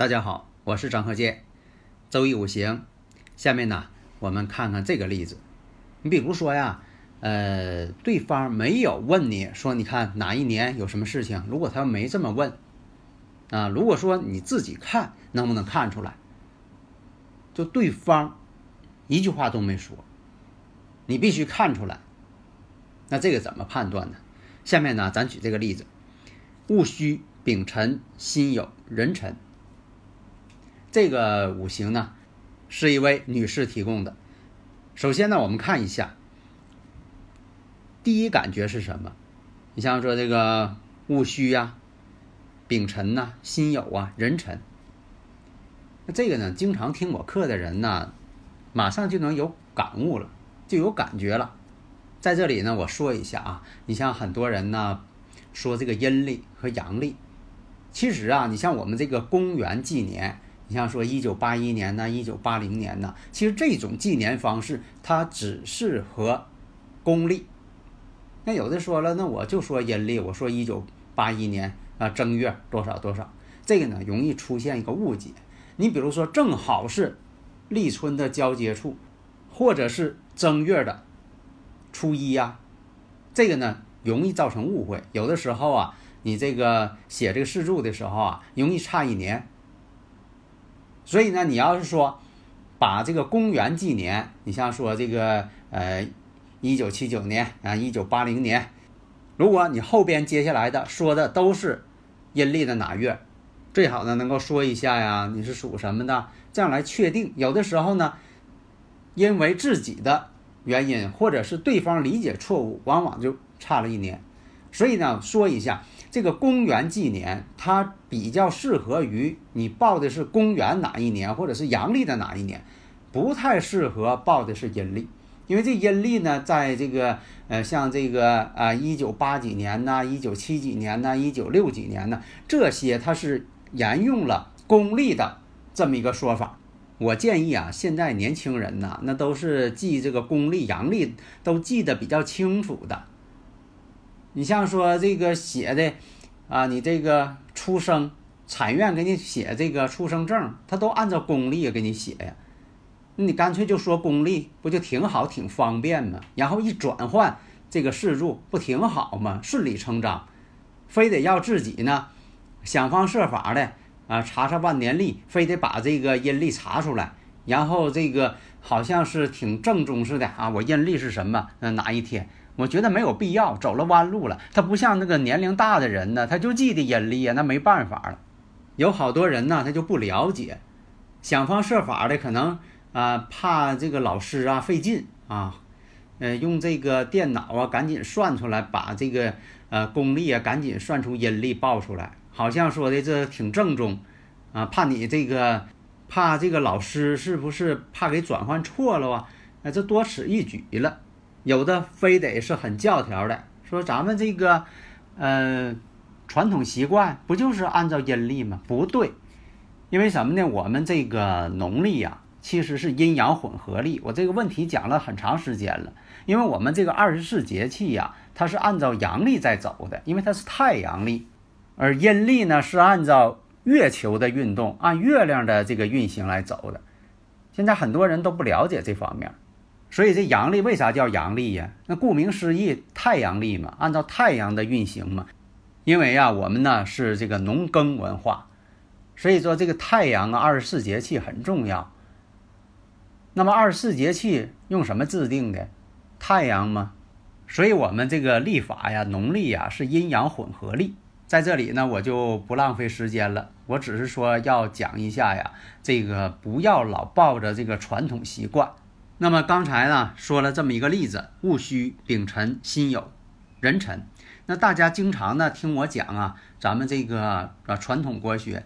大家好，我是张鹤剑，周易五行。下面呢，我们看看这个例子。你比如说呀，呃，对方没有问你说，你看哪一年有什么事情？如果他没这么问，啊，如果说你自己看，能不能看出来？就对方一句话都没说，你必须看出来。那这个怎么判断呢？下面呢，咱举这个例子：戊戌、丙辰、辛酉、壬辰。这个五行呢，是一位女士提供的。首先呢，我们看一下，第一感觉是什么？你像说这个戊戌呀、丙辰呐、辛酉啊、壬辰。那这个呢，经常听我课的人呢，马上就能有感悟了，就有感觉了。在这里呢，我说一下啊，你像很多人呢，说这个阴历和阳历，其实啊，你像我们这个公元纪年。你像说一九八一年呢，一九八零年呢，其实这种纪年方式它只适合公历。那有的说了，那我就说阴历，我说一九八一年啊正月多少多少，这个呢容易出现一个误解。你比如说正好是立春的交接处，或者是正月的初一呀，这个呢容易造成误会。有的时候啊，你这个写这个事注的时候啊，容易差一年。所以呢，你要是说把这个公元纪年，你像说这个呃一九七九年啊，一九八零年，如果你后边接下来的说的都是阴历的哪月，最好呢能够说一下呀，你是属什么的，这样来确定。有的时候呢，因为自己的原因，或者是对方理解错误，往往就差了一年。所以呢，说一下。这个公元纪年，它比较适合于你报的是公元哪一年，或者是阳历的哪一年，不太适合报的是阴历，因为这阴历呢，在这个呃，像这个啊，一九八几年呐，一九七几年呐，一九六几年呢，这些它是沿用了公历的这么一个说法。我建议啊，现在年轻人呐，那都是记这个公历、阳历都记得比较清楚的。你像说这个写的，啊，你这个出生，产院给你写这个出生证，他都按照公历给你写呀。那你干脆就说公历，不就挺好，挺方便吗？然后一转换这个事柱，不挺好吗？顺理成章，非得要自己呢，想方设法的啊，查查万年历，非得把这个阴历查出来，然后这个好像是挺正宗似的啊。我阴历是什么？那哪一天？我觉得没有必要走了弯路了。他不像那个年龄大的人呢，他就记得阴历啊，那没办法了。有好多人呢，他就不了解，想方设法的可能啊，怕这个老师啊费劲啊，呃，用这个电脑啊赶紧算出来，把这个呃公历啊赶紧算出阴历报出来，好像说的这挺正宗啊，怕你这个怕这个老师是不是怕给转换错了啊？那这多此一举了。有的非得是很教条的，说咱们这个，呃，传统习惯不就是按照阴历吗？不对，因为什么呢？我们这个农历呀，其实是阴阳混合历。我这个问题讲了很长时间了，因为我们这个二十四节气呀，它是按照阳历在走的，因为它是太阳历，而阴历呢是按照月球的运动，按月亮的这个运行来走的。现在很多人都不了解这方面。所以这阳历为啥叫阳历呀？那顾名思义，太阳历嘛，按照太阳的运行嘛。因为呀，我们呢是这个农耕文化，所以说这个太阳啊，二十四节气很重要。那么二十四节气用什么制定的？太阳吗？所以我们这个历法呀，农历呀是阴阳混合历。在这里呢，我就不浪费时间了，我只是说要讲一下呀，这个不要老抱着这个传统习惯。那么刚才呢说了这么一个例子：戊戌、丙辰、辛酉、壬辰。那大家经常呢听我讲啊，咱们这个啊传统国学。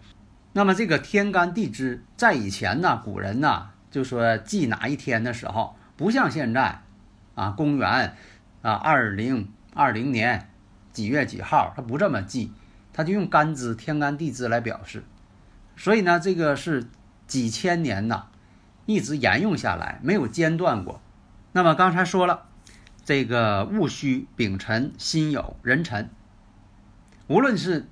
那么这个天干地支在以前呢，古人呢就说记哪一天的时候，不像现在啊，公元啊二零二零年几月几号，他不这么记，他就用干支天干地支来表示。所以呢，这个是几千年呐，一直沿用下来，没有间断过。那么刚才说了。这个戊戌、丙辰、辛酉、壬辰，无论是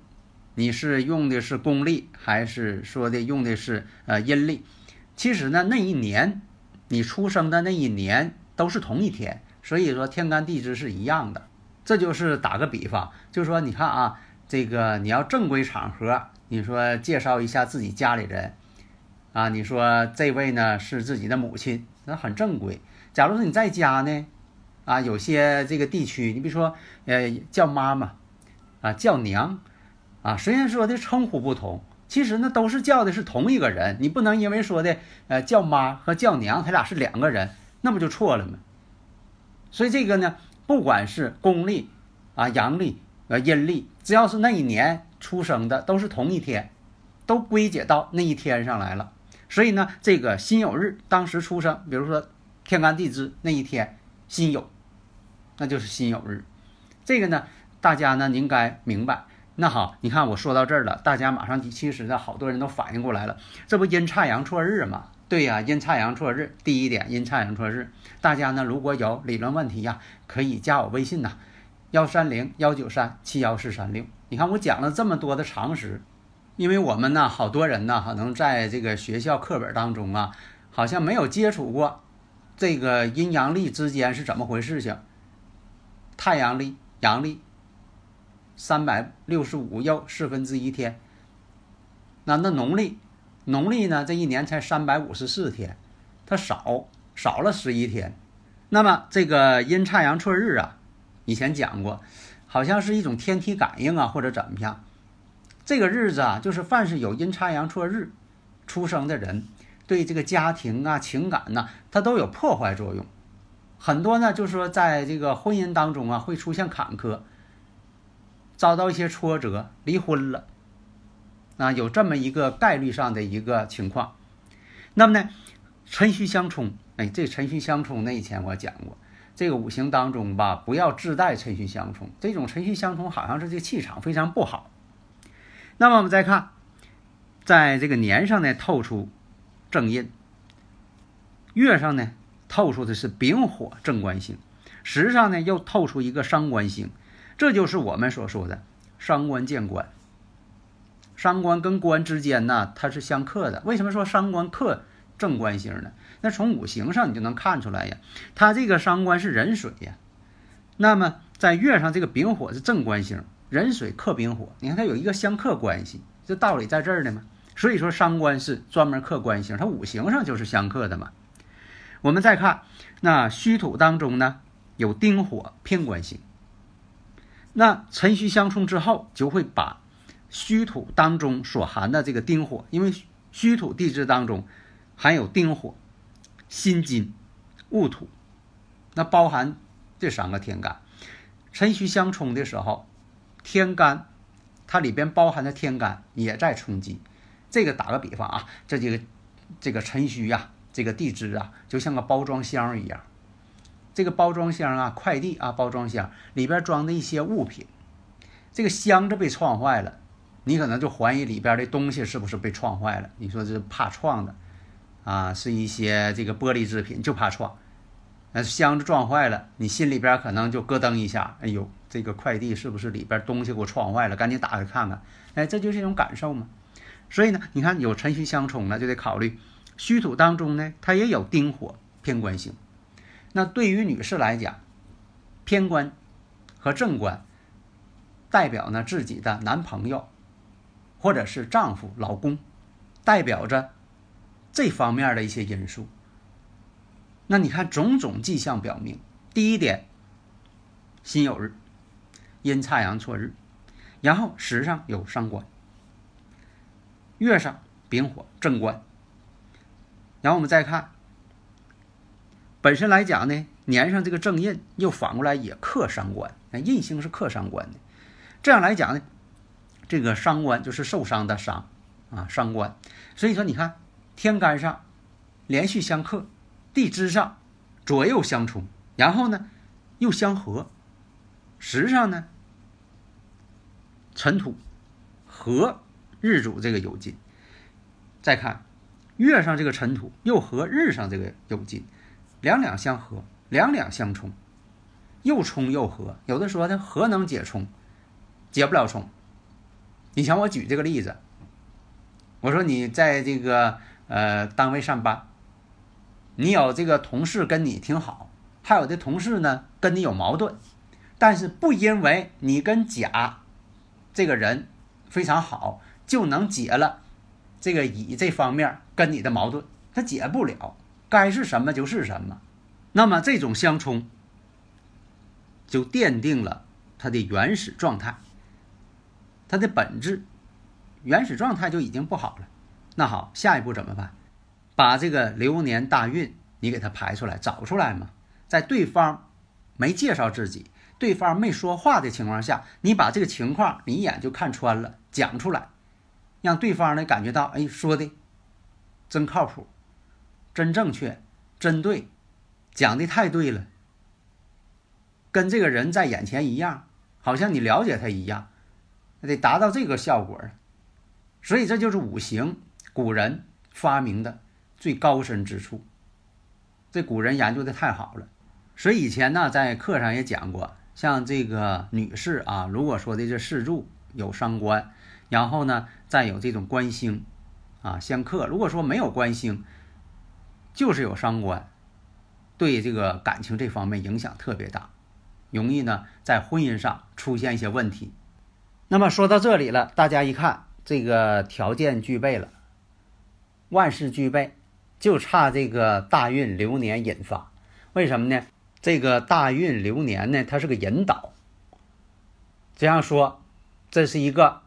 你是用的是公历，还是说的用的是呃阴历，其实呢那一年你出生的那一年都是同一天，所以说天干地支是一样的。这就是打个比方，就说你看啊，这个你要正规场合，你说介绍一下自己家里人啊，你说这位呢是自己的母亲，那很正规。假如说你在家呢？啊，有些这个地区，你比如说，呃，叫妈妈，啊，叫娘，啊，虽然说的称呼不同，其实呢都是叫的是同一个人。你不能因为说的，呃，叫妈和叫娘，他俩是两个人，那不就错了吗？所以这个呢，不管是公历，啊，阳历，呃，阴历，只要是那一年出生的，都是同一天，都归结到那一天上来了。所以呢，这个辛酉日当时出生，比如说天干地支那一天。辛酉，那就是辛酉日，这个呢，大家呢应该明白。那好，你看我说到这儿了，大家马上其实呢，好多人都反应过来了，这不阴差阳错日吗？对呀，阴差阳错日。第一点，阴差阳错日，大家呢如果有理论问题呀，可以加我微信呐，幺三零幺九三七幺四三六。你看我讲了这么多的常识，因为我们呢，好多人呢，可能在这个学校课本当中啊，好像没有接触过。这个阴阳历之间是怎么回事？情太阳历、阳历，三百六十五又四分之一天。那那农历，农历呢？这一年才三百五十四天，它少少了十一天。那么这个阴差阳错日啊，以前讲过，好像是一种天体感应啊，或者怎么样。这个日子啊，就是凡是有阴差阳错日出生的人。对这个家庭啊、情感呐，它都有破坏作用。很多呢，就是说，在这个婚姻当中啊，会出现坎坷，遭到一些挫折，离婚了。啊，有这么一个概率上的一个情况。那么呢，辰戌相冲，哎，这辰戌相冲，那以前我讲过，这个五行当中吧，不要自带辰戌相冲。这种辰戌相冲，好像是这气场非常不好。那么我们再看，在这个年上呢，透出。正印，月上呢透出的是丙火正官星，时上呢又透出一个伤官星，这就是我们所说的伤官见官。伤官跟官之间呢，它是相克的。为什么说伤官克正官星呢？那从五行上你就能看出来呀，它这个伤官是壬水呀。那么在月上这个丙火是正官星，壬水克丙火，你看它有一个相克关系，这道理在这儿呢吗？所以说，伤官是专门克官星，它五行上就是相克的嘛。我们再看那虚土当中呢，有丁火偏官星。那辰戌相冲之后，就会把虚土当中所含的这个丁火，因为虚土地支当中含有丁火、辛金、戊土，那包含这三个天干。辰戌相冲的时候，天干它里边包含的天干也在冲击。这个打个比方啊，这几个这个辰戌呀，这个地支啊，就像个包装箱一样。这个包装箱啊，快递啊，包装箱里边装的一些物品，这个箱子被撞坏了，你可能就怀疑里边的东西是不是被撞坏了。你说这怕撞的啊，是一些这个玻璃制品，就怕撞。那箱子撞坏了，你心里边可能就咯噔一下，哎呦，这个快递是不是里边东西给我撞坏了？赶紧打开看看。哎，这就是一种感受嘛。所以呢，你看有辰戌相冲呢，就得考虑戌土当中呢，它也有丁火偏官星。那对于女士来讲，偏官和正官代表呢自己的男朋友或者是丈夫、老公，代表着这方面的一些因素。那你看种种迹象表明，第一点，辛酉日，阴差阳错日，然后时上有伤官。月上丙火正官。然后我们再看，本身来讲呢，年上这个正印又反过来也克伤官，那印星是克伤官的。这样来讲呢，这个伤官就是受伤的伤啊，伤官。所以说，你看天干上连续相克，地支上左右相冲，然后呢又相合，时上呢尘土和日主这个有金。再看。月上这个尘土又和日上这个有金，两两相合，两两相冲，又冲又合。有的说呢合能解冲，解不了冲。你像我举这个例子，我说你在这个呃单位上班，你有这个同事跟你挺好，还有的同事呢跟你有矛盾，但是不因为你跟甲这个人非常好，就能解了。这个乙这方面跟你的矛盾，他解不了，该是什么就是什么。那么这种相冲，就奠定了它的原始状态，它的本质，原始状态就已经不好了。那好，下一步怎么办？把这个流年大运你给他排出来，找出来嘛。在对方没介绍自己，对方没说话的情况下，你把这个情况你一眼就看穿了，讲出来。让对方呢感觉到，哎，说的真靠谱，真正确，真对，讲的太对了，跟这个人在眼前一样，好像你了解他一样，得达到这个效果。所以这就是五行古人发明的最高深之处。这古人研究的太好了，所以以前呢在课上也讲过，像这个女士啊，如果说的这四柱有伤官。然后呢，再有这种官星，啊相克。如果说没有官星，就是有伤官，对这个感情这方面影响特别大，容易呢在婚姻上出现一些问题。那么说到这里了，大家一看这个条件具备了，万事俱备，就差这个大运流年引发。为什么呢？这个大运流年呢，它是个引导。这样说，这是一个。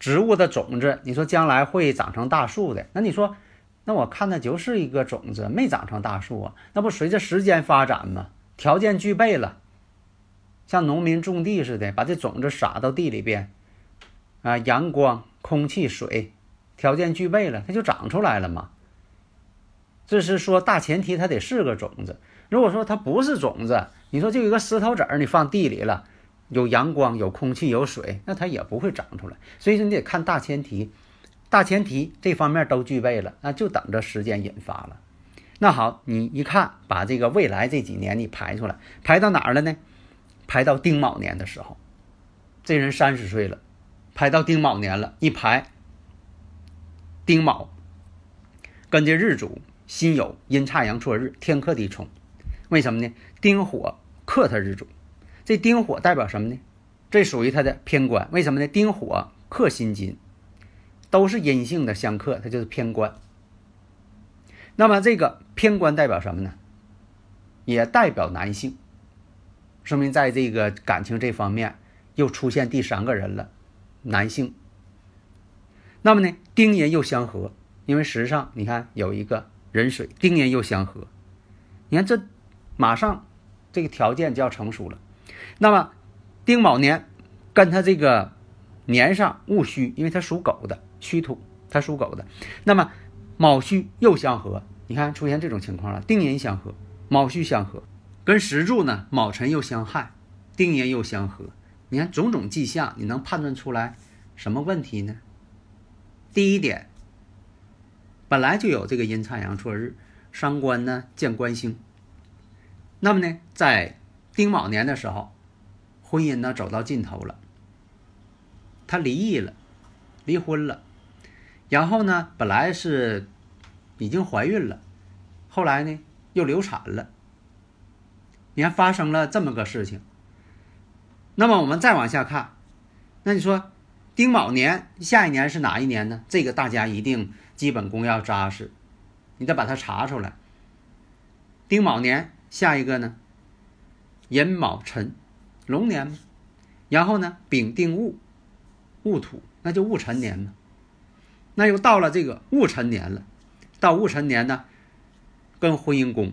植物的种子，你说将来会长成大树的？那你说，那我看的就是一个种子，没长成大树啊？那不随着时间发展吗？条件具备了，像农民种地似的，把这种子撒到地里边，啊，阳光、空气、水，条件具备了，它就长出来了嘛。这是说大前提，它得是个种子。如果说它不是种子，你说就一个石头子儿，你放地里了。有阳光、有空气、有水，那它也不会长出来。所以说，你得看大前提，大前提这方面都具备了，那就等着时间引发了。那好，你一看，把这个未来这几年你排出来，排到哪儿了呢？排到丁卯年的时候，这人三十岁了，排到丁卯年了，一排，丁卯跟这日主辛酉阴差阳错日天克地冲，为什么呢？丁火克他日主。这丁火代表什么呢？这属于它的偏官，为什么呢？丁火克辛金，都是阴性的相克，它就是偏官。那么这个偏官代表什么呢？也代表男性，说明在这个感情这方面又出现第三个人了，男性。那么呢，丁寅又相合，因为实际上你看有一个壬水，丁年又相合，你看这马上这个条件就要成熟了。那么，丁卯年跟他这个年上戊戌，因为他属狗的戌土，他属狗的。那么卯戌又相合，你看出现这种情况了。丁寅相合，卯戌相合，跟石柱呢卯辰又相害，丁寅又相合。你看种种迹象，你能判断出来什么问题呢？第一点，本来就有这个阴差阳错日，伤官呢见官星。那么呢，在丁卯年的时候。婚姻呢走到尽头了，他离异了，离婚了，然后呢，本来是已经怀孕了，后来呢又流产了。你看发生了这么个事情，那么我们再往下看，那你说丁卯年下一年是哪一年呢？这个大家一定基本功要扎实，你得把它查出来。丁卯年下一个呢，寅卯辰。龙年嘛，然后呢，丙丁戊，戊土，那就戊辰年嘛。那又到了这个戊辰年了，到戊辰年呢，跟婚姻宫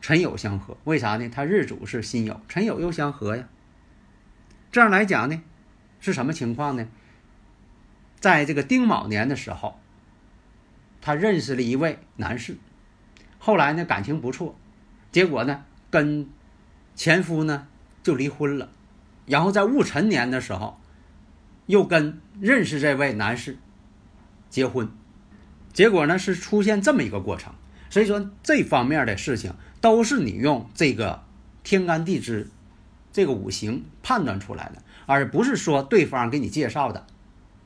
辰酉相合，为啥呢？他日主是辛酉，辰酉又相合呀。这样来讲呢，是什么情况呢？在这个丁卯年的时候，他认识了一位男士，后来呢感情不错，结果呢跟前夫呢就离婚了，然后在戊辰年的时候，又跟认识这位男士结婚，结果呢是出现这么一个过程。所以说这方面的事情都是你用这个天干地支。这个五行判断出来的，而不是说对方给你介绍的。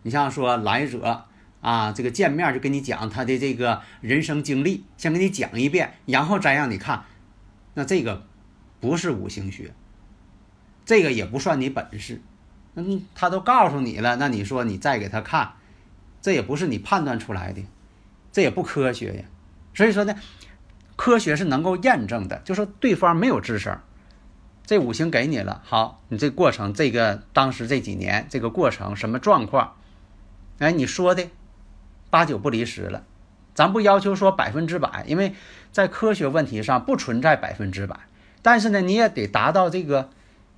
你像说来者啊，这个见面就跟你讲他的这个人生经历，先给你讲一遍，然后再让你看。那这个不是五行学，这个也不算你本事。嗯，他都告诉你了，那你说你再给他看，这也不是你判断出来的，这也不科学呀。所以说呢，科学是能够验证的，就说对方没有吱声。这五行给你了，好，你这过程，这个当时这几年这个过程什么状况？哎，你说的八九不离十了。咱不要求说百分之百，因为在科学问题上不存在百分之百，但是呢，你也得达到这个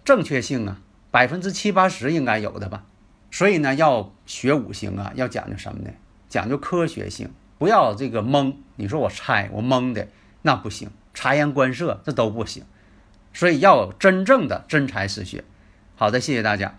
正确性啊，百分之七八十应该有的吧。所以呢，要学五行啊，要讲究什么呢？讲究科学性，不要这个蒙。你说我猜我蒙的那不行，察言观色这都不行。所以要真正的真才实学。好的，谢谢大家。